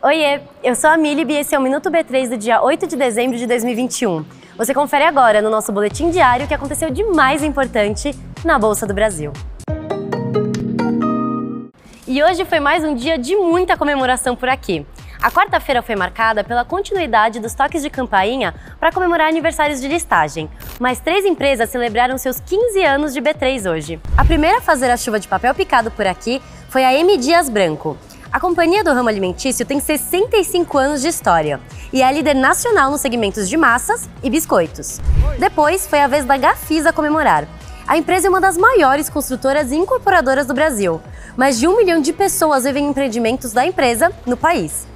Oiê, eu sou a Milib e esse é o Minuto B3 do dia 8 de dezembro de 2021. Você confere agora no nosso boletim diário o que aconteceu de mais importante na Bolsa do Brasil. E hoje foi mais um dia de muita comemoração por aqui. A quarta-feira foi marcada pela continuidade dos toques de campainha para comemorar aniversários de listagem. Mas três empresas celebraram seus 15 anos de B3 hoje. A primeira a fazer a chuva de papel picado por aqui foi a M Dias Branco. A companhia do ramo alimentício tem 65 anos de história e é líder nacional nos segmentos de massas e biscoitos. Depois foi a vez da Gafisa comemorar. A empresa é uma das maiores construtoras e incorporadoras do Brasil. Mais de um milhão de pessoas vivem empreendimentos da empresa no país.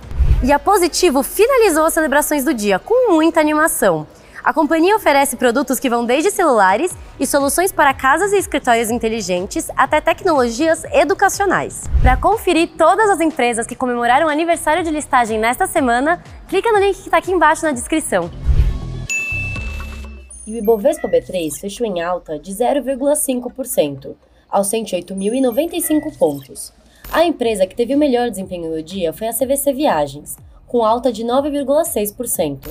E a Positivo finalizou as celebrações do dia com muita animação. A companhia oferece produtos que vão desde celulares e soluções para casas e escritórios inteligentes até tecnologias educacionais. Para conferir todas as empresas que comemoraram o aniversário de listagem nesta semana, clica no link que está aqui embaixo na descrição. E o Ibovespa B3 fechou em alta de 0,5%, aos 108.095 pontos. A empresa que teve o melhor desempenho no dia foi a CVC Viagens, com alta de 9,6%.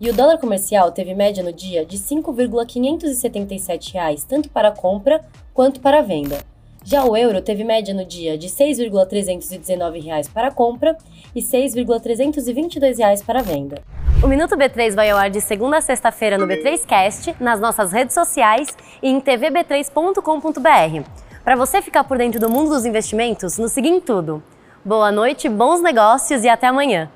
E o dólar comercial teve média no dia de 5,577 reais, tanto para a compra quanto para a venda. Já o euro teve média no dia de 6,319 reais para a compra e 6,322 reais para a venda. O Minuto B3 vai ao ar de segunda a sexta-feira no B3Cast, nas nossas redes sociais e em tvb3.com.br. Para você ficar por dentro do mundo dos investimentos, nos siga em tudo. Boa noite, bons negócios e até amanhã!